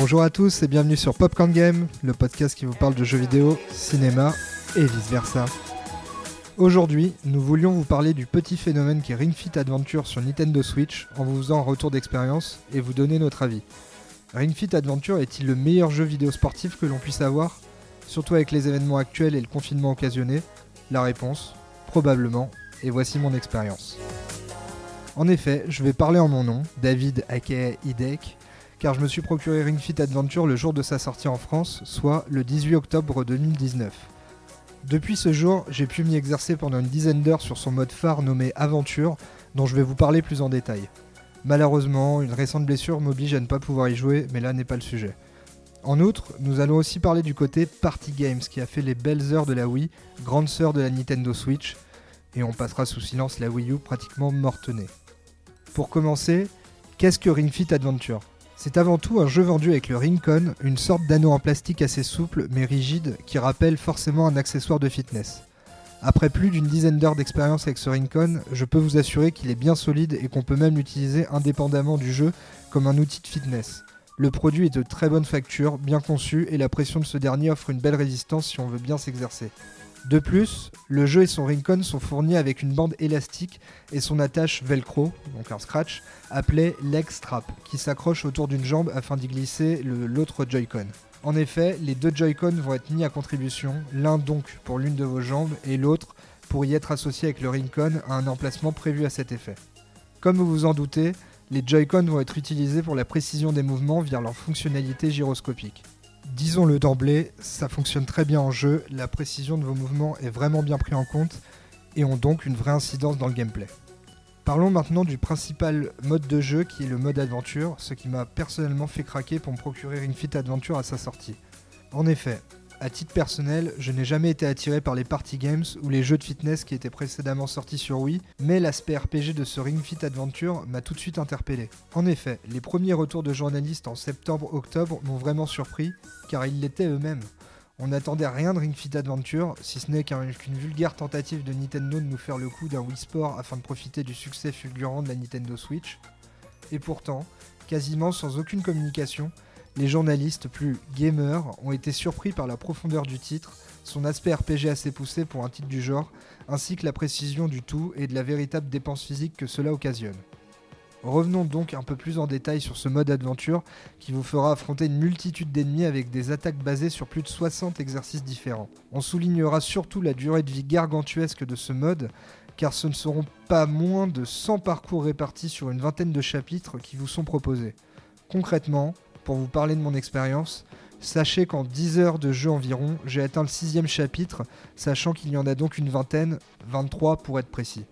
Bonjour à tous et bienvenue sur Popcorn Game, le podcast qui vous parle de jeux vidéo, cinéma et vice-versa. Aujourd'hui, nous voulions vous parler du petit phénomène qui est Ring Fit Adventure sur Nintendo Switch en vous faisant un retour d'expérience et vous donner notre avis. Ring Fit Adventure est-il le meilleur jeu vidéo sportif que l'on puisse avoir? Surtout avec les événements actuels et le confinement occasionné La réponse, probablement, et voici mon expérience. En effet, je vais parler en mon nom, David aka car je me suis procuré Ring Fit Adventure le jour de sa sortie en France, soit le 18 octobre 2019. Depuis ce jour, j'ai pu m'y exercer pendant une dizaine d'heures sur son mode phare nommé Aventure, dont je vais vous parler plus en détail. Malheureusement, une récente blessure m'oblige à ne pas pouvoir y jouer, mais là n'est pas le sujet. En outre, nous allons aussi parler du côté Party Games qui a fait les belles heures de la Wii, grande sœur de la Nintendo Switch, et on passera sous silence la Wii U pratiquement mortenée. Pour commencer, qu'est-ce que Ring Fit Adventure? C'est avant tout un jeu vendu avec le Ringcon, une sorte d'anneau en plastique assez souple mais rigide qui rappelle forcément un accessoire de fitness. Après plus d'une dizaine d'heures d'expérience avec ce Ringcon, je peux vous assurer qu'il est bien solide et qu'on peut même l'utiliser indépendamment du jeu comme un outil de fitness. Le produit est de très bonne facture, bien conçu et la pression de ce dernier offre une belle résistance si on veut bien s'exercer. De plus, le jeu et son Ringcon sont fournis avec une bande élastique et son attache velcro, donc un scratch, appelé leg strap, qui s'accroche autour d'une jambe afin d'y glisser l'autre Joy-Con. En effet, les deux Joy-Con vont être mis à contribution, l'un donc pour l'une de vos jambes et l'autre pour y être associé avec le Ringcon à un emplacement prévu à cet effet. Comme vous vous en doutez, les Joy-Con vont être utilisés pour la précision des mouvements via leur fonctionnalité gyroscopique. Disons-le d'emblée, ça fonctionne très bien en jeu, la précision de vos mouvements est vraiment bien pris en compte et ont donc une vraie incidence dans le gameplay. Parlons maintenant du principal mode de jeu qui est le mode aventure, ce qui m'a personnellement fait craquer pour me procurer Ring Fit Adventure à sa sortie. En effet, à titre personnel, je n'ai jamais été attiré par les party games ou les jeux de fitness qui étaient précédemment sortis sur Wii, mais l'aspect RPG de ce Ring Fit Adventure m'a tout de suite interpellé. En effet, les premiers retours de journalistes en septembre-octobre m'ont vraiment surpris, car ils l'étaient eux-mêmes. On n'attendait rien de Ring Fit Adventure, si ce n'est qu'une vulgaire tentative de Nintendo de nous faire le coup d'un Wii Sport afin de profiter du succès fulgurant de la Nintendo Switch. Et pourtant, quasiment sans aucune communication, les journalistes plus gamers ont été surpris par la profondeur du titre, son aspect RPG assez poussé pour un titre du genre, ainsi que la précision du tout et de la véritable dépense physique que cela occasionne. Revenons donc un peu plus en détail sur ce mode aventure qui vous fera affronter une multitude d'ennemis avec des attaques basées sur plus de 60 exercices différents. On soulignera surtout la durée de vie gargantuesque de ce mode car ce ne seront pas moins de 100 parcours répartis sur une vingtaine de chapitres qui vous sont proposés. Concrètement, pour vous parler de mon expérience, sachez qu'en 10 heures de jeu environ, j'ai atteint le sixième chapitre, sachant qu'il y en a donc une vingtaine, 23 pour être précis.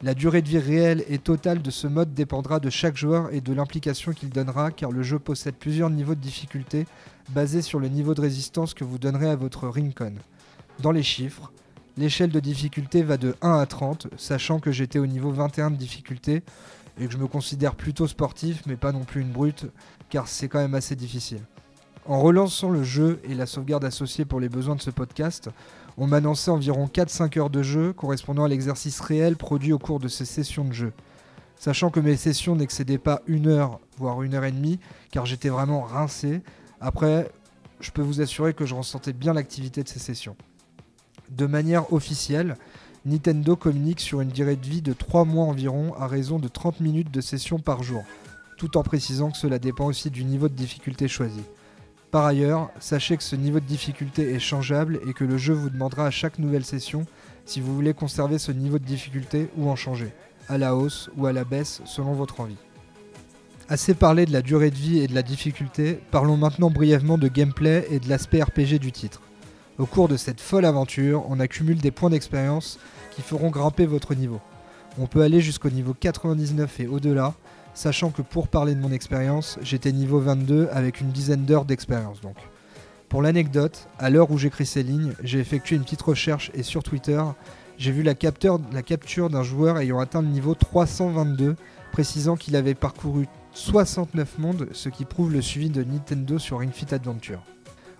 La durée de vie réelle et totale de ce mode dépendra de chaque joueur et de l'implication qu'il donnera car le jeu possède plusieurs niveaux de difficulté basés sur le niveau de résistance que vous donnerez à votre Ringcon. Dans les chiffres, l'échelle de difficulté va de 1 à 30, sachant que j'étais au niveau 21 de difficulté et que je me considère plutôt sportif mais pas non plus une brute car c'est quand même assez difficile. En relançant le jeu et la sauvegarde associée pour les besoins de ce podcast, on m'annonçait environ 4-5 heures de jeu correspondant à l'exercice réel produit au cours de ces sessions de jeu. Sachant que mes sessions n'excédaient pas une heure, voire une heure et demie, car j'étais vraiment rincé, après, je peux vous assurer que je ressentais bien l'activité de ces sessions. De manière officielle, Nintendo communique sur une durée de vie de 3 mois environ à raison de 30 minutes de session par jour tout en précisant que cela dépend aussi du niveau de difficulté choisi. Par ailleurs, sachez que ce niveau de difficulté est changeable et que le jeu vous demandera à chaque nouvelle session si vous voulez conserver ce niveau de difficulté ou en changer, à la hausse ou à la baisse selon votre envie. Assez parlé de la durée de vie et de la difficulté, parlons maintenant brièvement de gameplay et de l'aspect RPG du titre. Au cours de cette folle aventure, on accumule des points d'expérience qui feront grimper votre niveau. On peut aller jusqu'au niveau 99 et au-delà, sachant que pour parler de mon expérience, j'étais niveau 22 avec une dizaine d'heures d'expérience donc. Pour l'anecdote, à l'heure où j'écris ces lignes, j'ai effectué une petite recherche et sur Twitter, j'ai vu la, capture d'un joueur ayant atteint le niveau 322, précisant qu'il avait parcouru 69 mondes, ce qui prouve le suivi de Nintendo sur Ring Fit Adventure.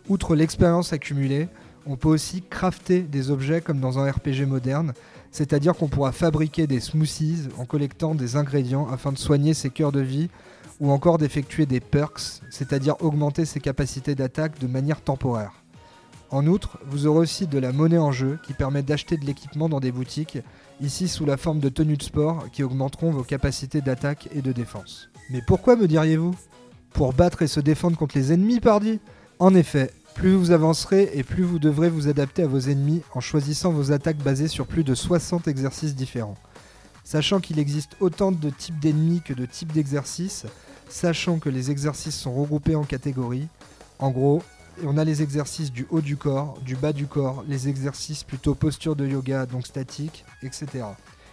Outre l'expérience accumulée, on peut aussi crafter des objets comme dans un RPG moderne, c'est-à-dire qu'on pourra fabriquer des smoothies en collectant des ingrédients afin de soigner ses cœurs de vie ou encore d'effectuer des perks, c'est-à-dire augmenter ses capacités d'attaque de manière temporaire. En outre, vous aurez aussi de la monnaie en jeu qui permet d'acheter de l'équipement dans des boutiques, ici sous la forme de tenues de sport qui augmenteront vos capacités d'attaque et de défense. Mais pourquoi me diriez-vous? Pour battre et se défendre contre les ennemis, pardi? En effet, plus vous avancerez et plus vous devrez vous adapter à vos ennemis en choisissant vos attaques basées sur plus de 60 exercices différents. Sachant qu'il existe autant de types d'ennemis que de types d'exercices, sachant que les exercices sont regroupés en catégories, en gros, on a les exercices du haut du corps, du bas du corps, les exercices plutôt posture de yoga, donc statique, etc.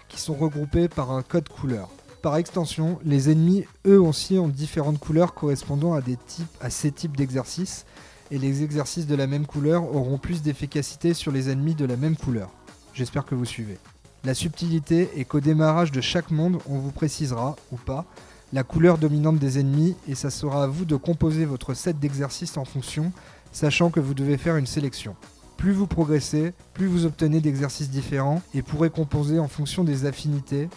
qui sont regroupés par un code couleur. Par extension, les ennemis, eux aussi, ont différentes couleurs correspondant à, des types, à ces types d'exercices, et les exercices de la même couleur auront plus d'efficacité sur les ennemis de la même couleur. J'espère que vous suivez. La subtilité est qu'au démarrage de chaque monde, on vous précisera, ou pas, la couleur dominante des ennemis et ça sera à vous de composer votre set d'exercices en fonction, sachant que vous devez faire une sélection. Plus vous progressez, plus vous obtenez d'exercices différents et pourrez composer en fonction des affinités,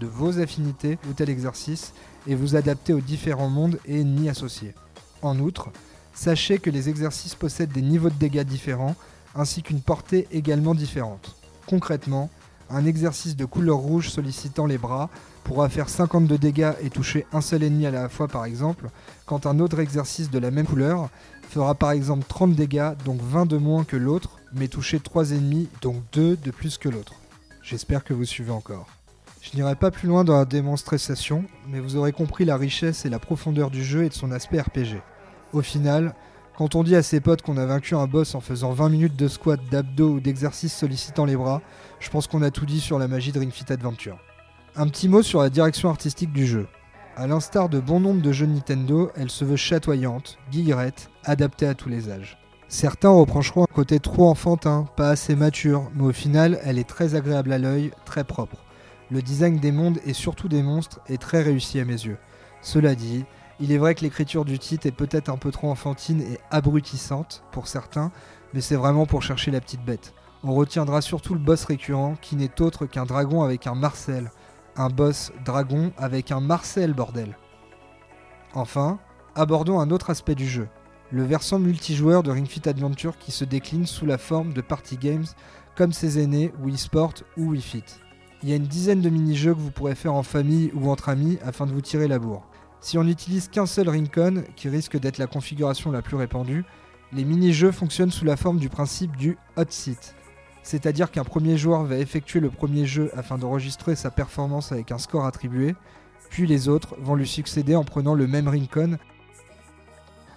de vos affinités ou tel exercice et vous adapter aux différents mondes et ennemis associés. En outre, sachez que les exercices possèdent des niveaux de dégâts différents ainsi qu'une portée également différente. Concrètement, un exercice de couleur rouge sollicitant les bras pourra faire 52 dégâts et toucher un seul ennemi à la fois par exemple, quand un autre exercice de la même couleur fera par exemple 30 dégâts, donc 20 de moins que l'autre, mais toucher 3 ennemis, donc 2 de plus que l'autre. J'espère que vous suivez encore. Je n'irai pas plus loin dans la démonstration, mais vous aurez compris la richesse et la profondeur du jeu et de son aspect RPG. Au final, quand on dit à ses potes qu'on a vaincu un boss en faisant 20 minutes de squat, d'abdos ou d'exercices sollicitant les bras, je pense qu'on a tout dit sur la magie de Ring Fit Adventure. Un petit mot sur la direction artistique du jeu. A l'instar de bon nombre de jeux Nintendo, elle se veut chatoyante, guillerette, adaptée à tous les âges. Certains reprocheront un côté trop enfantin, pas assez mature, mais au final, elle est très agréable à l'œil, très propre. Le design des mondes et surtout des monstres est très réussi à mes yeux. Cela dit, il est vrai que l'écriture du titre est peut-être un peu trop enfantine et abrutissante pour certains, mais c'est vraiment pour chercher la petite bête. On retiendra surtout le boss récurrent qui n'est autre qu'un dragon avec un Marcel, un boss dragon avec un Marcel, bordel. Enfin, abordons un autre aspect du jeu, le versant multijoueur de Ring Fit Adventure qui se décline sous la forme de party games comme ses aînés Wii Sport ou Wii Fit. Il y a une dizaine de mini-jeux que vous pourrez faire en famille ou entre amis afin de vous tirer la bourre. Si on n'utilise qu'un seul Rincon, qui risque d'être la configuration la plus répandue, les mini-jeux fonctionnent sous la forme du principe du hot seat c'est-à-dire qu'un premier joueur va effectuer le premier jeu afin d'enregistrer sa performance avec un score attribué, puis les autres vont lui succéder en prenant le même Rincon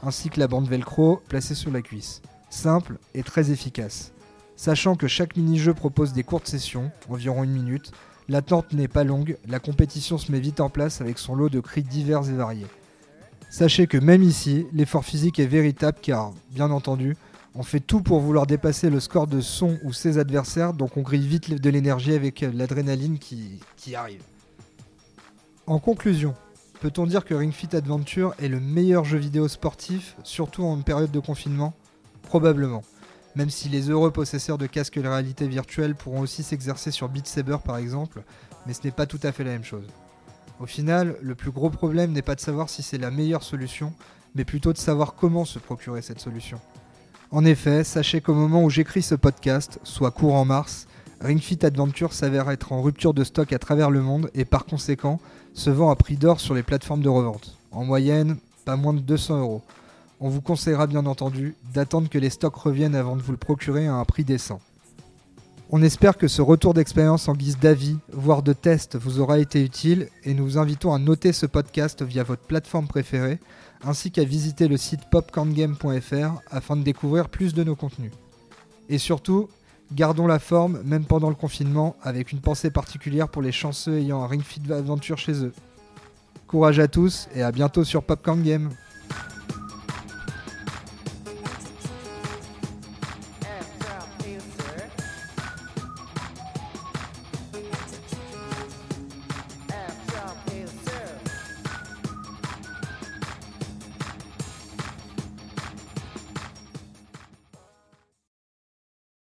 ainsi que la bande velcro placée sur la cuisse. Simple et très efficace. Sachant que chaque mini-jeu propose des courtes sessions, environ une minute, l'attente n'est pas longue, la compétition se met vite en place avec son lot de cris divers et variés. Sachez que même ici, l'effort physique est véritable car, bien entendu, on fait tout pour vouloir dépasser le score de son ou ses adversaires, donc on grille vite de l'énergie avec l'adrénaline qui, arrive. En conclusion, peut-on dire que Ring Fit Adventure est le meilleur jeu vidéo sportif, surtout en période de confinement? Probablement. Même si les heureux possesseurs de casques de réalité virtuelle pourront aussi s'exercer sur Beat Saber par exemple, mais ce n'est pas tout à fait la même chose. Au final, le plus gros problème n'est pas de savoir si c'est la meilleure solution, mais plutôt de savoir comment se procurer cette solution. En effet, sachez qu'au moment où j'écris ce podcast, soit courant mars, Ring Fit Adventure s'avère être en rupture de stock à travers le monde et par conséquent se vend à prix d'or sur les plateformes de revente. En moyenne, pas moins de 200 euros. On vous conseillera bien entendu d'attendre que les stocks reviennent avant de vous le procurer à un prix décent. On espère que ce retour d'expérience en guise d'avis, voire de test, vous aura été utile et nous vous invitons à noter ce podcast via votre plateforme préférée ainsi qu'à visiter le site popcorngame.fr afin de découvrir plus de nos contenus. Et surtout, gardons la forme même pendant le confinement avec une pensée particulière pour les chanceux ayant un Ring Fit Adventure chez eux. Courage à tous et à bientôt sur Popcorn Game.